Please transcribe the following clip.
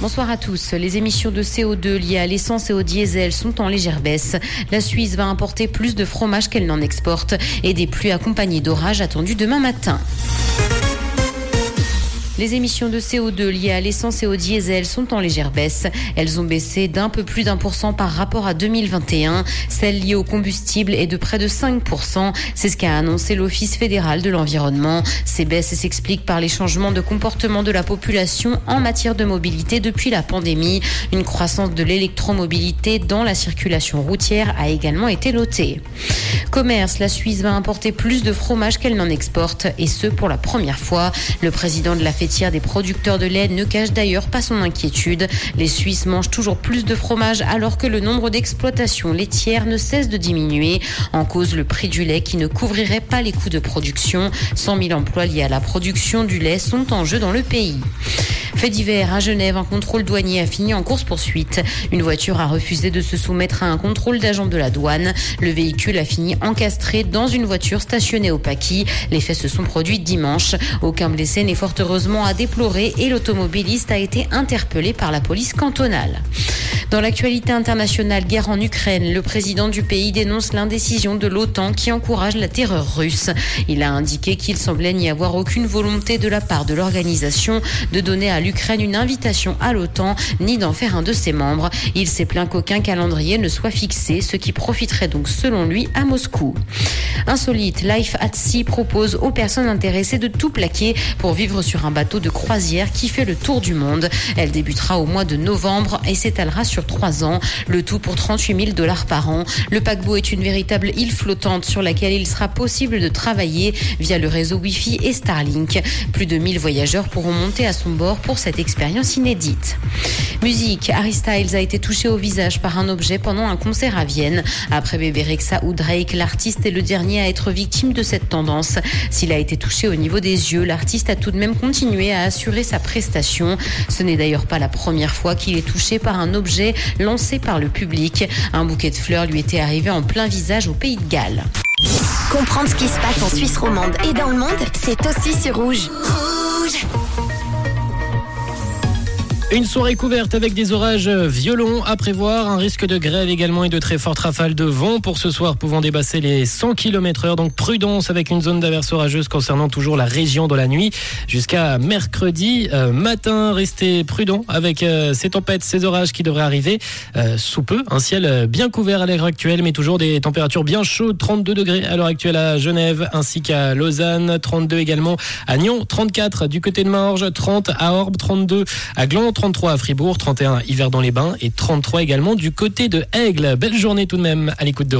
Bonsoir à tous. Les émissions de CO2 liées à l'essence et au diesel sont en légère baisse. La Suisse va importer plus de fromage qu'elle n'en exporte et des pluies accompagnées d'orages attendus demain matin. Les émissions de CO2 liées à l'essence et au diesel sont en légère baisse. Elles ont baissé d'un peu plus d'un pour cent par rapport à 2021. Celles liées au combustible est de près de 5%. C'est ce qu'a annoncé l'Office fédéral de l'environnement. Ces baisses s'expliquent par les changements de comportement de la population en matière de mobilité depuis la pandémie. Une croissance de l'électromobilité dans la circulation routière a également été notée. Commerce, la Suisse va importer plus de fromage qu'elle n'en exporte, et ce pour la première fois. Fêtière des producteurs de lait ne cache d'ailleurs pas son inquiétude. Les Suisses mangent toujours plus de fromage alors que le nombre d'exploitations laitières ne cesse de diminuer. En cause, le prix du lait qui ne couvrirait pas les coûts de production. 100 000 emplois liés à la production du lait sont en jeu dans le pays. Fait divers à Genève, un contrôle douanier a fini en course-poursuite. Une voiture a refusé de se soumettre à un contrôle d'agent de la douane. Le véhicule a fini encastré dans une voiture stationnée au Paquis. Les faits se sont produits dimanche. Aucun blessé n'est fort heureusement à déplorer et l'automobiliste a été interpellé par la police cantonale. Dans l'actualité internationale, guerre en Ukraine, le président du pays dénonce l'indécision de l'OTAN qui encourage la terreur russe. Il a indiqué qu'il semblait n'y avoir aucune volonté de la part de l'organisation de donner à l'Ukraine une invitation à l'OTAN ni d'en faire un de ses membres. Il s'est plaint qu'aucun calendrier ne soit fixé, ce qui profiterait donc selon lui à Moscou. Insolite, Life at Sea propose aux personnes intéressées de tout plaquer pour vivre sur un bateau de croisière qui fait le tour du monde. Elle débutera au mois de novembre et s'étalera sur trois ans, le tout pour 38 000 dollars par an. Le paquebot est une véritable île flottante sur laquelle il sera possible de travailler via le réseau Wi-Fi et Starlink. Plus de 1000 voyageurs pourront monter à son bord pour cette expérience inédite. Musique, Harry Styles a été touché au visage par un objet pendant un concert à Vienne. Après Bébé Rexa ou Drake, l'artiste est le dernier à être victime de cette tendance. S'il a été touché au niveau des yeux, l'artiste a tout de même continué à assurer sa prestation. Ce n'est d'ailleurs pas la première fois qu'il est touché par un objet lancé par le public. Un bouquet de fleurs lui était arrivé en plein visage au pays de Galles. Comprendre ce qui se passe en Suisse romande et dans le monde, c'est aussi sur Rouge. Rouge une soirée couverte avec des orages violents à prévoir, un risque de grève également et de très fortes rafales de vent pour ce soir pouvant dépasser les 100 km heure. Donc prudence avec une zone d'averse orageuse concernant toujours la région dans la nuit jusqu'à mercredi euh, matin. Restez prudent avec euh, ces tempêtes, ces orages qui devraient arriver euh, sous peu. Un ciel bien couvert à l'heure actuelle mais toujours des températures bien chaudes. 32 degrés à l'heure actuelle à Genève ainsi qu'à Lausanne. 32 également à Nyon. 34 du côté de Morges. 30 à Orbe. 32 à Gland. 33 à Fribourg, 31 hiver dans les bains et 33 également du côté de Aigle. Belle journée tout de même à l'écoute de